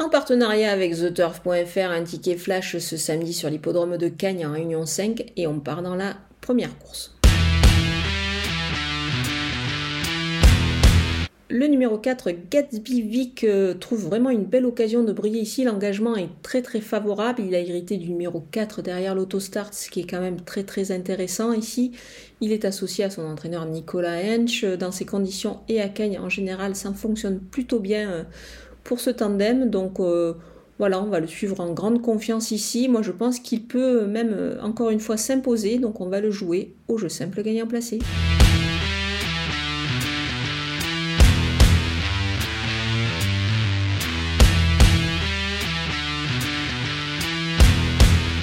En partenariat avec TheTurf.fr, un ticket flash ce samedi sur l'hippodrome de Cagnes en Réunion 5 et on part dans la première course. Le numéro 4, Gatsby Vic, euh, trouve vraiment une belle occasion de briller ici. L'engagement est très très favorable. Il a hérité du numéro 4 derrière l'autostart, ce qui est quand même très très intéressant ici. Il est associé à son entraîneur Nicolas Hench. Dans ces conditions et à Cagnes en général, ça fonctionne plutôt bien euh, pour ce tandem. Donc euh, voilà, on va le suivre en grande confiance ici. Moi je pense qu'il peut même encore une fois s'imposer. Donc on va le jouer au jeu simple gagnant placé.